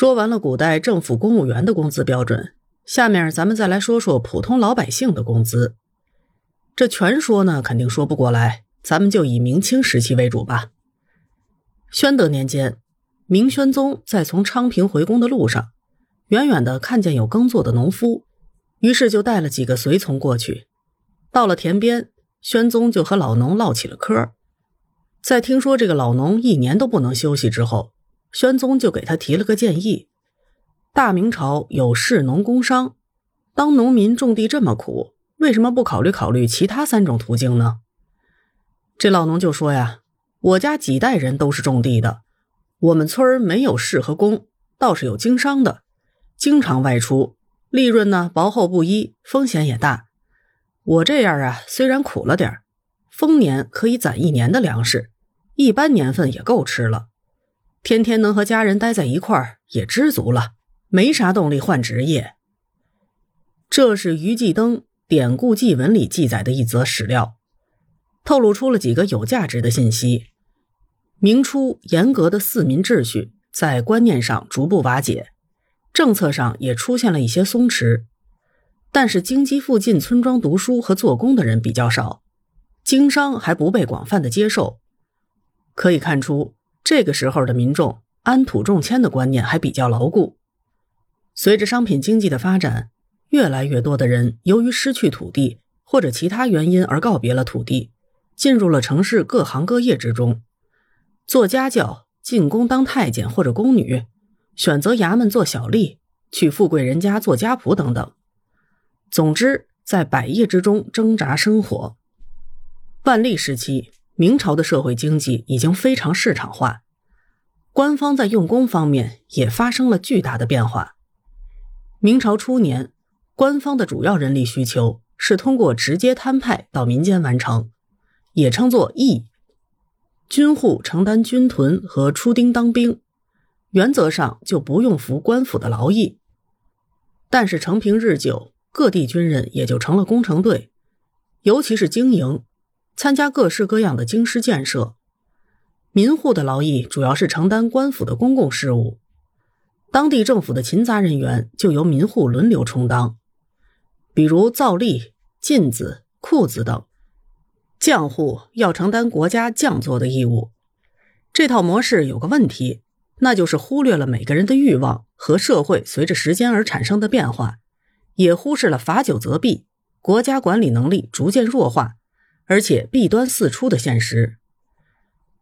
说完了古代政府公务员的工资标准，下面咱们再来说说普通老百姓的工资。这全说呢，肯定说不过来，咱们就以明清时期为主吧。宣德年间，明宣宗在从昌平回宫的路上，远远的看见有耕作的农夫，于是就带了几个随从过去。到了田边，宣宗就和老农唠起了嗑。在听说这个老农一年都不能休息之后，宣宗就给他提了个建议：大明朝有士农工商，当农民种地这么苦，为什么不考虑考虑其他三种途径呢？这老农就说呀：“我家几代人都是种地的，我们村儿没有士和工，倒是有经商的，经常外出，利润呢薄厚不一，风险也大。我这样啊，虽然苦了点丰年可以攒一年的粮食，一般年份也够吃了。”天天能和家人待在一块儿也知足了，没啥动力换职业。这是于继登《典故记文》里记载的一则史料，透露出了几个有价值的信息。明初严格的四民秩序在观念上逐步瓦解，政策上也出现了一些松弛，但是京畿附近村庄读书和做工的人比较少，经商还不被广泛的接受。可以看出。这个时候的民众安土重迁的观念还比较牢固。随着商品经济的发展，越来越多的人由于失去土地或者其他原因而告别了土地，进入了城市各行各业之中，做家教、进宫当太监或者宫女，选择衙门做小吏，去富贵人家做家仆等等。总之，在百业之中挣扎生活。万历时期。明朝的社会经济已经非常市场化，官方在用工方面也发生了巨大的变化。明朝初年，官方的主要人力需求是通过直接摊派到民间完成，也称作役。军户承担军屯和出丁当兵，原则上就不用服官府的劳役。但是承平日久，各地军人也就成了工程队，尤其是经营。参加各式各样的京师建设，民户的劳役主要是承担官府的公共事务，当地政府的勤杂人员就由民户轮流充当，比如造吏、进子、库子等。匠户要承担国家匠作的义务。这套模式有个问题，那就是忽略了每个人的欲望和社会随着时间而产生的变化，也忽视了罚酒责弊，国家管理能力逐渐弱化。而且弊端四出的现实，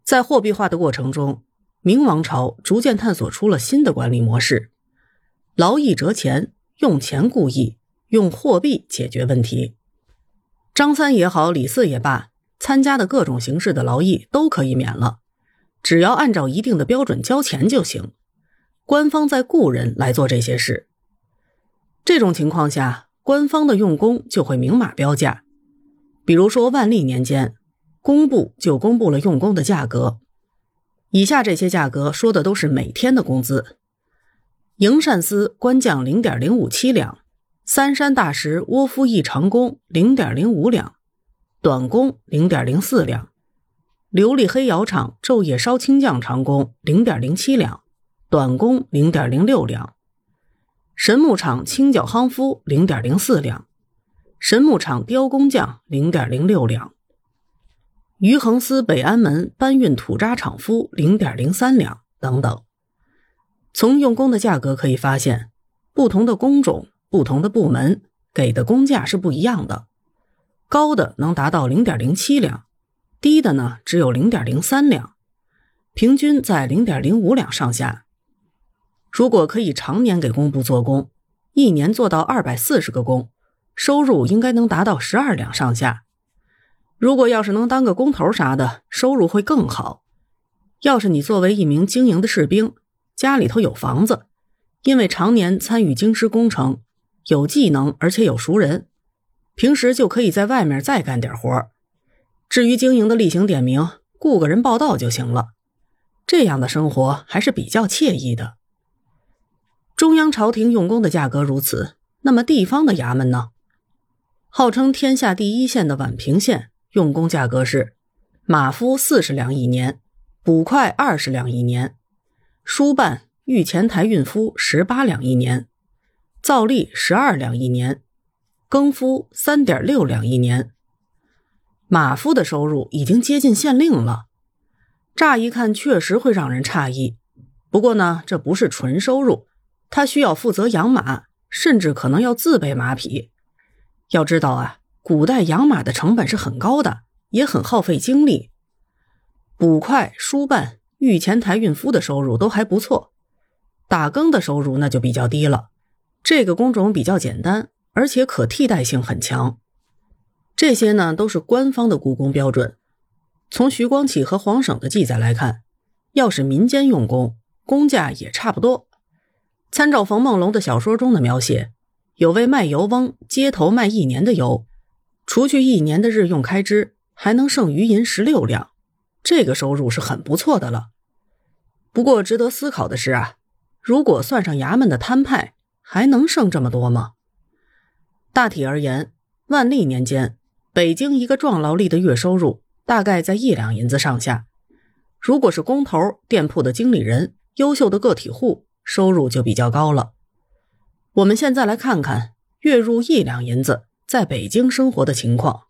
在货币化的过程中，明王朝逐渐探索出了新的管理模式：劳役折钱，用钱故役，用货币解决问题。张三也好，李四也罢，参加的各种形式的劳役都可以免了，只要按照一定的标准交钱就行。官方在雇人来做这些事，这种情况下，官方的用工就会明码标价。比如说，万历年间，工部就公布了用工的价格。以下这些价格说的都是每天的工资：营善司官将零点零五七两，三山大石窝夫一长工零点零五两，短工零点零四两，琉璃黑窑厂昼夜烧青匠长工零点零七两，短工零点零六两，神木厂清脚夯夫零点零四两。神木厂雕工匠零点零六两，余恒司北安门搬运土渣厂夫零点零三两等等。从用工的价格可以发现，不同的工种、不同的部门给的工价是不一样的。高的能达到零点零七两，低的呢只有零点零三两，平均在零点零五两上下。如果可以常年给工部做工，一年做到二百四十个工。收入应该能达到十二两上下。如果要是能当个工头啥的，收入会更好。要是你作为一名经营的士兵，家里头有房子，因为常年参与京师工程，有技能而且有熟人，平时就可以在外面再干点活至于经营的例行点名，雇个人报道就行了。这样的生活还是比较惬意的。中央朝廷用工的价格如此，那么地方的衙门呢？号称天下第一县的宛平县用工价格是：马夫四十两一年，捕快二十两一年，书办、御前台运夫十八两一年，造隶十二两一年，更夫三点六两一年。马夫的收入已经接近县令了，乍一看确实会让人诧异。不过呢，这不是纯收入，他需要负责养马，甚至可能要自备马匹。要知道啊，古代养马的成本是很高的，也很耗费精力。捕快、书办、御前台运夫的收入都还不错，打更的收入那就比较低了。这个工种比较简单，而且可替代性很强。这些呢都是官方的雇工标准。从徐光启和黄省的记载来看，要是民间用工，工价也差不多。参照冯梦龙的小说中的描写，有位卖油翁街头卖一年的油，除去一年的日用开支，还能剩余银十六两，这个收入是很不错的了。不过值得思考的是啊，如果算上衙门的摊派，还能剩这么多吗？大体而言，万历年间。北京一个壮劳力的月收入大概在一两银子上下，如果是工头、店铺的经理人、优秀的个体户，收入就比较高了。我们现在来看看月入一两银子在北京生活的情况。